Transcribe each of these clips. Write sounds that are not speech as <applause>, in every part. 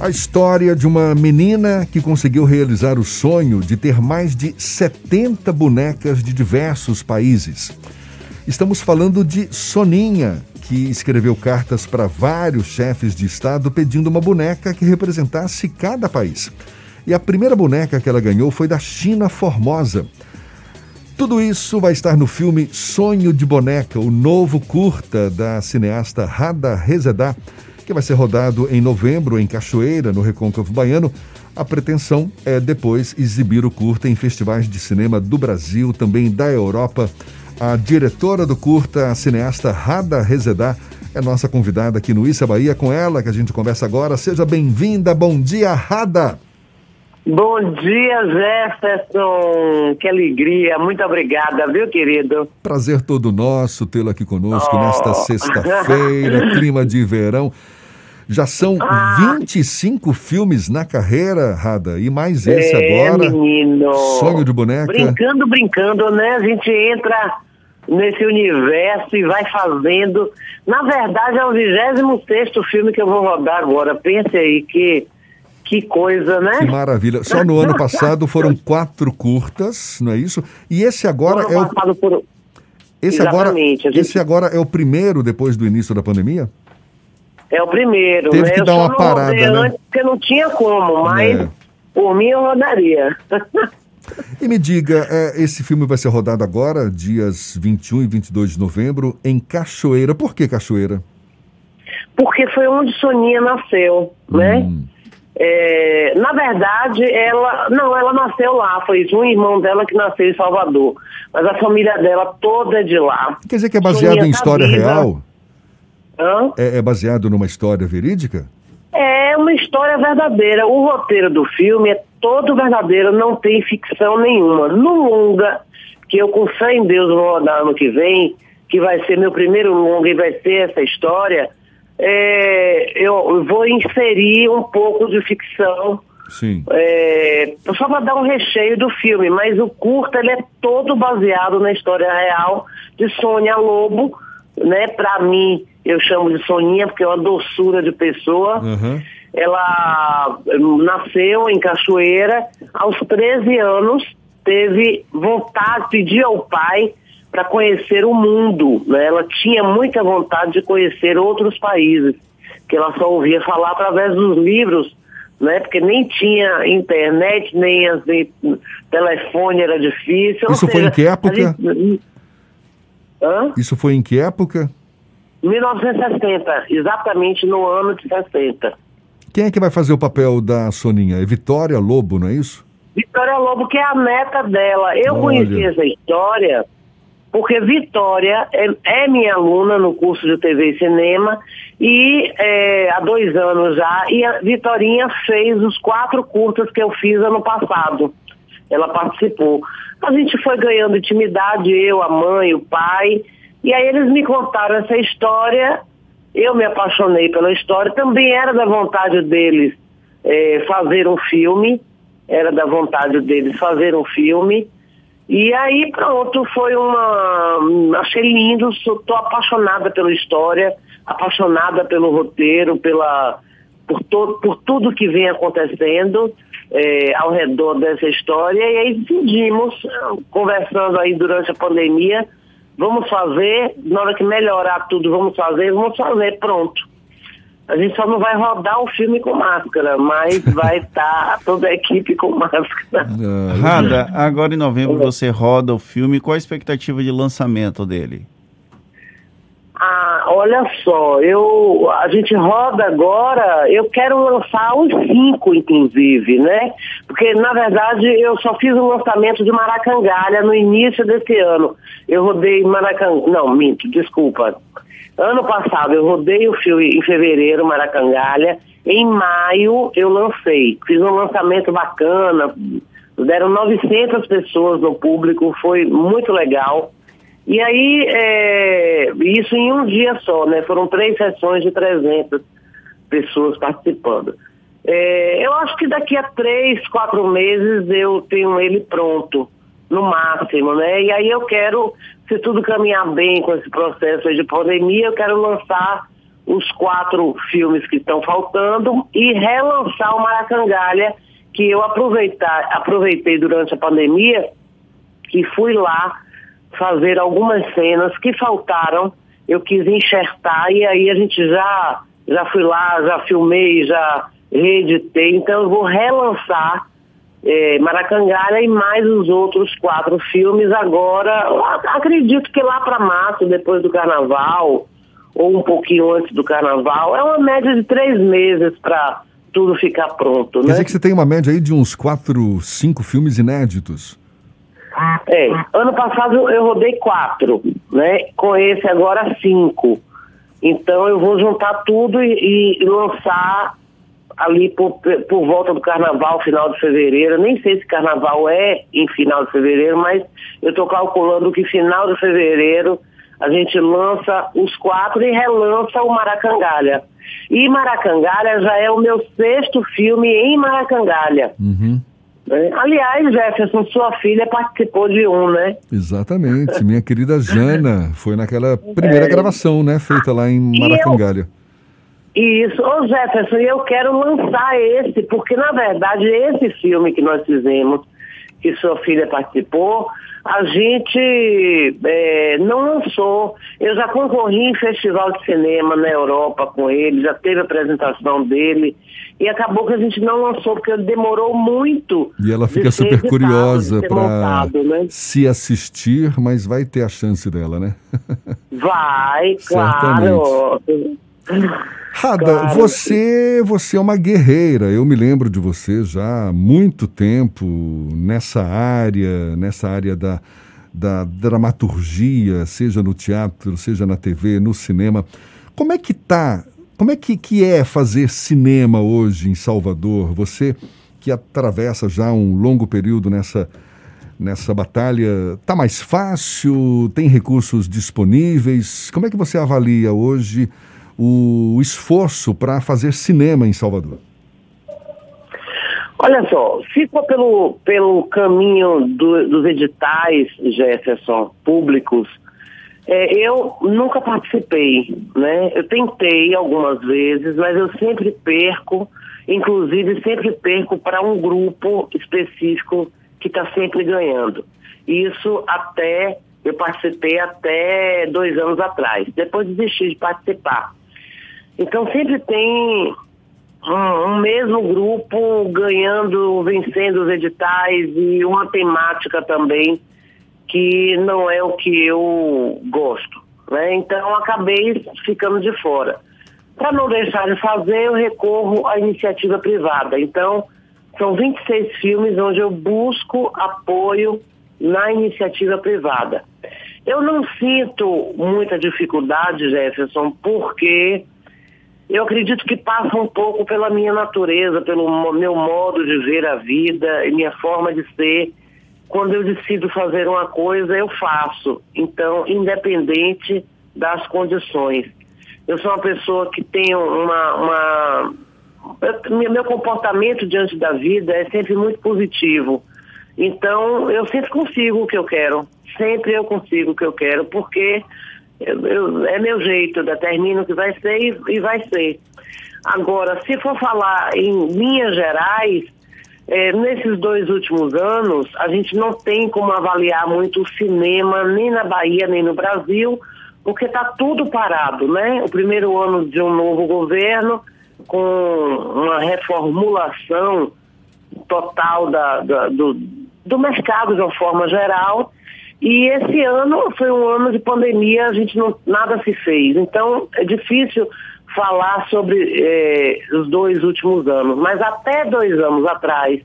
A história de uma menina que conseguiu realizar o sonho de ter mais de 70 bonecas de diversos países. Estamos falando de Soninha, que escreveu cartas para vários chefes de Estado pedindo uma boneca que representasse cada país. E a primeira boneca que ela ganhou foi da China Formosa. Tudo isso vai estar no filme Sonho de Boneca, o novo curta da cineasta Rada Rezedá, que vai ser rodado em novembro em Cachoeira, no Recôncavo Baiano. A pretensão é depois exibir o curta em festivais de cinema do Brasil, também da Europa. A diretora do curta, a cineasta Rada Rezedá, é nossa convidada aqui no Issa Bahia, com ela que a gente conversa agora. Seja bem-vinda, bom dia, Rada! Bom dia, Jefferson. Que alegria. Muito obrigada, viu, querido? Prazer todo nosso tê-lo aqui conosco oh. nesta sexta-feira, <laughs> clima de verão. Já são ah. 25 filmes na carreira, Rada, e mais esse é, agora. Menino. Sonho de boneca. Brincando, brincando, né? A gente entra nesse universo e vai fazendo. Na verdade, é o 26 filme que eu vou rodar agora. Pense aí que que coisa, né? Que maravilha. Só no ano passado foram quatro curtas, não é isso? E esse agora é o. Por... Esse agora, gente... esse agora é o primeiro depois do início da pandemia? É o primeiro. Teve né? que eu dar uma parada, né? Antes, porque não tinha como, mas é. por mim eu rodaria. E me diga, é, esse filme vai ser rodado agora, dias 21 e 22 de novembro, em Cachoeira. Por que Cachoeira? Porque foi onde Soninha nasceu, né? Hum. É, na verdade, ela. Não, ela nasceu lá. Foi um irmão dela que nasceu em Salvador. Mas a família dela toda é de lá. Quer dizer que é baseado em história real? É, é baseado numa história verídica? É uma história verdadeira. O roteiro do filme é todo verdadeiro, não tem ficção nenhuma. No longa, que eu com fé em Deus vou rodar ano que vem, que vai ser meu primeiro longa e vai ser essa história, é, eu vou inserir um pouco de ficção. Sim. É, só para dar um recheio do filme, mas o curta ele é todo baseado na história real de Sônia Lobo, né? Para mim, eu chamo de Soninha porque é uma doçura de pessoa. Uhum. Ela nasceu em Cachoeira, aos 13 anos, teve vontade, pediu ao pai para conhecer o mundo. Né? Ela tinha muita vontade de conhecer outros países, que ela só ouvia falar através dos livros, né? porque nem tinha internet, nem, assim, telefone era difícil. Isso foi em que época? Gente... Isso foi em que época? 1960, exatamente no ano de 60. Quem é que vai fazer o papel da Soninha? É Vitória Lobo, não é isso? Vitória Lobo, que é a neta dela. Eu Olha. conheci essa história porque Vitória é, é, minha aluna no curso de TV e cinema e é, há dois anos já, e a Vitorinha fez os quatro curtas que eu fiz ano passado. Ela participou. A gente foi ganhando intimidade, eu, a mãe, o pai, e aí eles me contaram essa história, eu me apaixonei pela história, também era da vontade deles é, fazer um filme, era da vontade deles fazer um filme. E aí pronto, foi uma. Achei lindo, estou apaixonada pela história, apaixonada pelo roteiro, pela, por, to, por tudo que vem acontecendo é, ao redor dessa história. E aí decidimos, conversando aí durante a pandemia, vamos fazer, na hora que melhorar tudo, vamos fazer, vamos fazer, pronto. A gente só não vai rodar o filme com máscara, mas <laughs> vai estar tá toda a equipe com máscara. Uh, Rada, agora em novembro você roda o filme. Qual a expectativa de lançamento dele? Ah, olha só, eu, a gente roda agora, eu quero lançar os cinco, inclusive, né? Porque, na verdade, eu só fiz o lançamento de Maracangalha no início desse ano. Eu rodei Maracangalha, não, minto, desculpa. Ano passado eu rodei o filme em fevereiro, Maracangalha. Em maio eu lancei. Fiz um lançamento bacana. Deram 900 pessoas no público, foi muito legal. E aí, é, isso em um dia só, né? Foram três sessões de 300 pessoas participando. É, eu acho que daqui a três, quatro meses eu tenho ele pronto no máximo, né? E aí eu quero, se tudo caminhar bem com esse processo de pandemia, eu quero lançar os quatro filmes que estão faltando e relançar o Maracangalha, que eu aproveitar, aproveitei durante a pandemia e fui lá fazer algumas cenas que faltaram, eu quis enxertar e aí a gente já, já fui lá, já filmei, já reeditei, então eu vou relançar é, Maracangalha e mais os outros quatro filmes agora, acredito que lá para março, depois do carnaval, ou um pouquinho antes do carnaval, é uma média de três meses para tudo ficar pronto. Quer né? dizer que você tem uma média aí de uns quatro, cinco filmes inéditos. É, ano passado eu rodei quatro, né? Com esse agora cinco. Então eu vou juntar tudo e, e lançar ali por, por volta do carnaval, final de fevereiro. Nem sei se carnaval é em final de fevereiro, mas eu estou calculando que final de fevereiro a gente lança os quatro e relança o Maracangalha. E Maracangalha já é o meu sexto filme em Maracangalha. Uhum. É. Aliás, Jefferson, sua filha participou de um, né? Exatamente. Minha querida Jana <laughs> foi naquela primeira é. gravação, né? Feita lá em Maracangalha. Isso, ô Jefferson, eu quero lançar esse, porque na verdade esse filme que nós fizemos, que sua filha participou, a gente é, não lançou. Eu já concorri em festival de cinema na Europa com ele, já teve apresentação dele, e acabou que a gente não lançou, porque demorou muito. E ela fica super curiosa para né? se assistir, mas vai ter a chance dela, né? Vai, <laughs> claro. Rada, claro. você, você é uma guerreira. Eu me lembro de você já há muito tempo nessa área, nessa área da, da dramaturgia, seja no teatro, seja na TV, no cinema. Como é que tá? Como é que, que é fazer cinema hoje em Salvador? Você que atravessa já um longo período nessa nessa batalha, tá mais fácil? Tem recursos disponíveis? Como é que você avalia hoje o esforço para fazer cinema em Salvador? Olha só, se for pelo, pelo caminho do, dos editais, Jefferson, públicos, é, eu nunca participei, né? Eu tentei algumas vezes, mas eu sempre perco, inclusive sempre perco para um grupo específico que está sempre ganhando. Isso até, eu participei até dois anos atrás. Depois desisti de participar. Então sempre tem um, um, mesmo grupo ganhando, vencendo os editais e uma temática também que não é o que eu gosto. Né? Então acabei ficando de fora. Para não deixar de fazer, eu recorro à iniciativa privada. Então, são 26 filmes onde eu busco apoio na iniciativa privada. Eu não sinto muita dificuldade, Jefferson, porque eu acredito que passa um pouco pela minha natureza, pelo meu modo de ver a vida e minha forma de ser. Quando eu decido fazer uma coisa, eu faço. Então, independente das condições. Eu sou uma pessoa que tem uma. uma eu, meu comportamento diante da vida é sempre muito positivo. Então, eu sempre consigo o que eu quero. Sempre eu consigo o que eu quero, porque eu, é meu jeito, determino que vai ser e, e, vai ser. Agora, se for falar em linhas gerais, é, nesses dois últimos anos, a gente não tem como avaliar muito o cinema, nem na Bahia, nem no Brasil, porque está tudo parado, né? O primeiro ano de um novo governo, com uma reformulação total da, da do, do mercado de uma forma geral, e esse ano foi um ano de pandemia, a gente não nada se fez. Então é difícil falar sobre eh, os dois últimos anos. Mas até dois anos atrás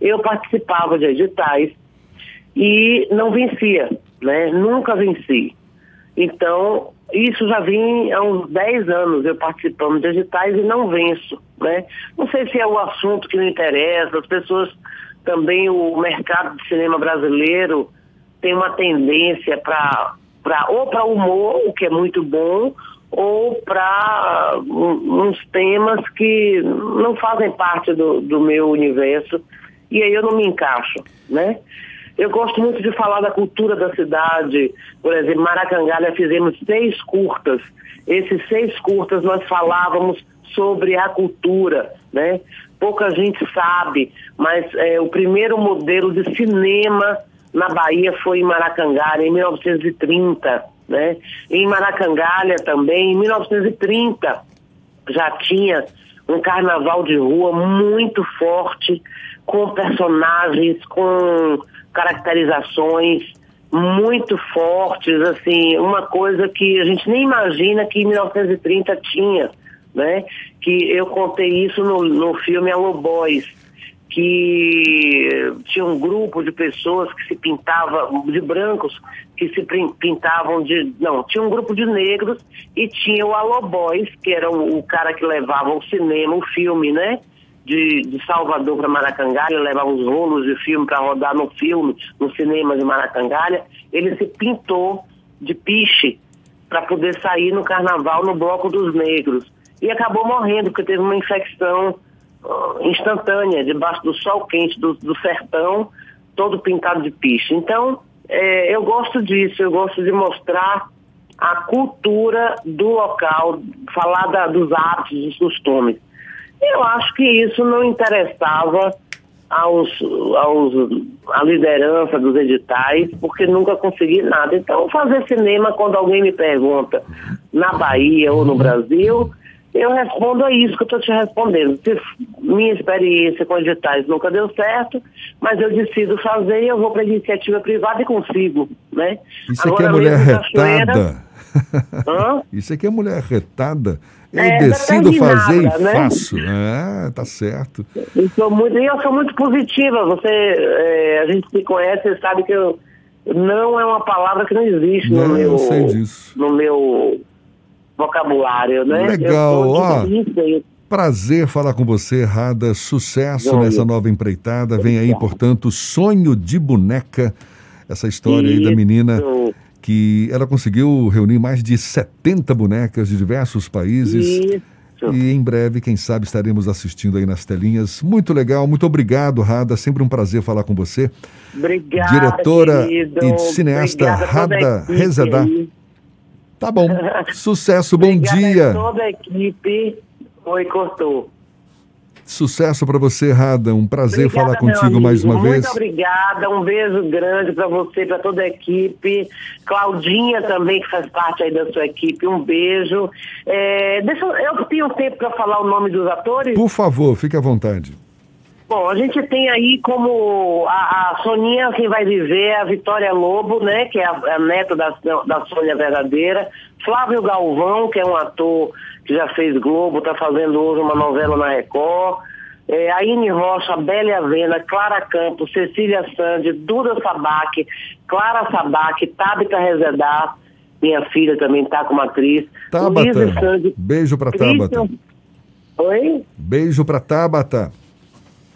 eu participava de editais e não vencia, né? Nunca venci. Então, isso já vim há uns 10 anos eu participando de editais e não venço, né? Não sei se é o assunto que me interessa, as pessoas também, o mercado de cinema brasileiro tem uma tendência para ou para humor, o que é muito bom, ou para uns temas que não fazem parte do, do meu universo e aí eu não me encaixo, né? Eu gosto muito de falar da cultura da cidade. Por exemplo, Maracangalha fizemos seis curtas. Esses seis curtas nós falávamos sobre a cultura, né? Pouca gente sabe, mas é, o primeiro modelo de cinema na Bahia foi em Maracangalha, em 1930, né? Em Maracangalha também, em 1930, já tinha um carnaval de rua muito forte, com personagens, com caracterizações muito fortes, assim, uma coisa que a gente nem imagina que em 1930 tinha, né? Que eu contei isso no, no filme Alô Boys, que tinha um grupo de pessoas que se pintavam, de brancos, que se pintavam de. Não, tinha um grupo de negros e tinha o Alô Boys, que era o, o cara que levava o cinema, o filme, né? De, de Salvador para Maracangalha, levava os rolos de filme para rodar no filme, no cinema de Maracangalha. Ele se pintou de piche para poder sair no carnaval no Bloco dos Negros. E acabou morrendo, porque teve uma infecção instantânea, debaixo do sol quente do, do sertão, todo pintado de piche. Então, é, eu gosto disso, eu gosto de mostrar a cultura do local, falar da, dos hábitos, dos costumes. Eu acho que isso não interessava aos, aos, à liderança dos editais, porque nunca consegui nada. Então, fazer cinema, quando alguém me pergunta na Bahia ou no Brasil, eu respondo a isso que eu estou te respondendo. Minha experiência com editais nunca deu certo, mas eu decido fazer e eu vou para a iniciativa privada e consigo, né? Isso aqui é mulher retada. Hã? <laughs> Isso aqui é mulher retada. Eu é, decido fazer e né? faço. É, tá certo. Eu sou muito, eu sou muito positiva. Você, é, a gente se conhece, você sabe que eu, não é uma palavra que não existe não, no meu, no meu vocabulário, né? Legal, ó. Prazer falar com você, Rada. Sucesso Bom, nessa nova empreitada. Vem aí, portanto, Sonho de Boneca. Essa história Isso. aí da menina que ela conseguiu reunir mais de 70 bonecas de diversos países. Isso. E em breve, quem sabe, estaremos assistindo aí nas telinhas. Muito legal, muito obrigado, Rada. Sempre um prazer falar com você. Obrigada. Diretora querido. e cineasta Obrigada Rada Rezedá. Tá bom. <laughs> Sucesso, bom Obrigada dia. A toda a equipe. Oi, cortou. Sucesso para você, Rada. Um prazer obrigada, falar contigo mais uma Muito vez. Muito obrigada. Um beijo grande para você, para toda a equipe. Claudinha também, que faz parte aí da sua equipe. Um beijo. É, deixa, eu tenho tempo para falar o nome dos atores? Por favor, fique à vontade. Bom, a gente tem aí como a, a Soninha quem vai viver, a Vitória Lobo, né, que é a, a neta da, da Sônia Verdadeira, Flávio Galvão, que é um ator que já fez Globo, está fazendo hoje uma novela na Record, é, Aine Rocha, Bélia Avena, Clara Campos, Cecília Sandi, Duda Sabac, Clara Sabac, Tabita Rezedar, minha filha também está como atriz. Tabata, Sandy, beijo para Tabata. Oi? Beijo para Tabata.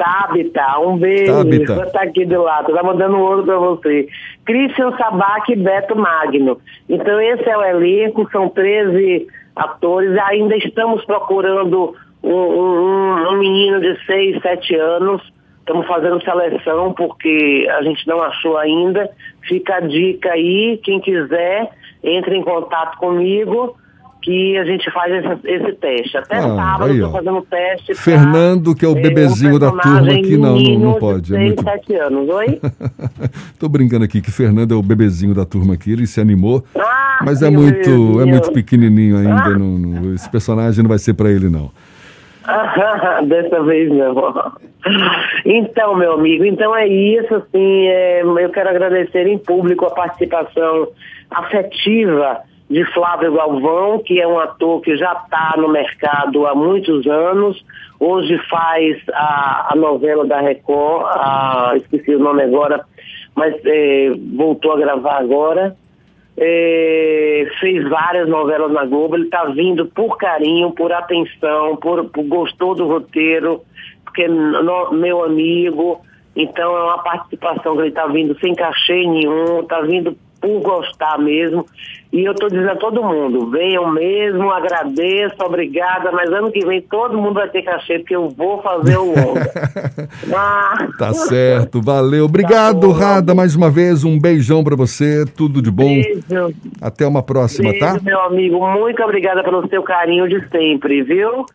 Tabita, um beijo. Tabita. Tá aqui do lado, tá mandando um ouro para você. Christian Sabac e Beto Magno. Então esse é o elenco, são 13 atores. Ainda estamos procurando um, um, um menino de 6, 7 anos. Estamos fazendo seleção porque a gente não achou ainda. Fica a dica aí, quem quiser, entre em contato comigo que a gente faz esse, esse teste. Até ah, sábado estou fazendo teste. Fernando, que é o bebezinho um da turma aqui, não, não, não pode. É muito... sete anos, oi? <laughs> Estou brincando aqui que Fernando é o bebezinho da turma aqui, ele se animou, ah, mas é muito, é muito pequenininho ainda, ah. não, não, esse personagem não vai ser para ele não. <laughs> Dessa vez não. Então, meu amigo, então é isso, assim, é, eu quero agradecer em público a participação afetiva de Flávio Galvão, que é um ator que já está no mercado há muitos anos. Hoje faz a, a novela da Record, a, esqueci o nome agora, mas é, voltou a gravar agora. É, fez várias novelas na Globo. Ele está vindo por carinho, por atenção, por, por gostou do roteiro, porque no, meu amigo. Então é uma participação que ele está vindo sem cachê nenhum, está vindo por gostar mesmo. E eu estou dizendo a todo mundo, venham mesmo, agradeço, obrigada, mas ano que vem todo mundo vai ter cachê, porque eu vou fazer o <laughs> longa. ah. Tá certo, valeu. Obrigado, tá bom, Rada, mais uma vez, um beijão para você, tudo de bom. Beijo. Até uma próxima, Beijo, tá? meu amigo, muito obrigada pelo seu carinho de sempre, viu?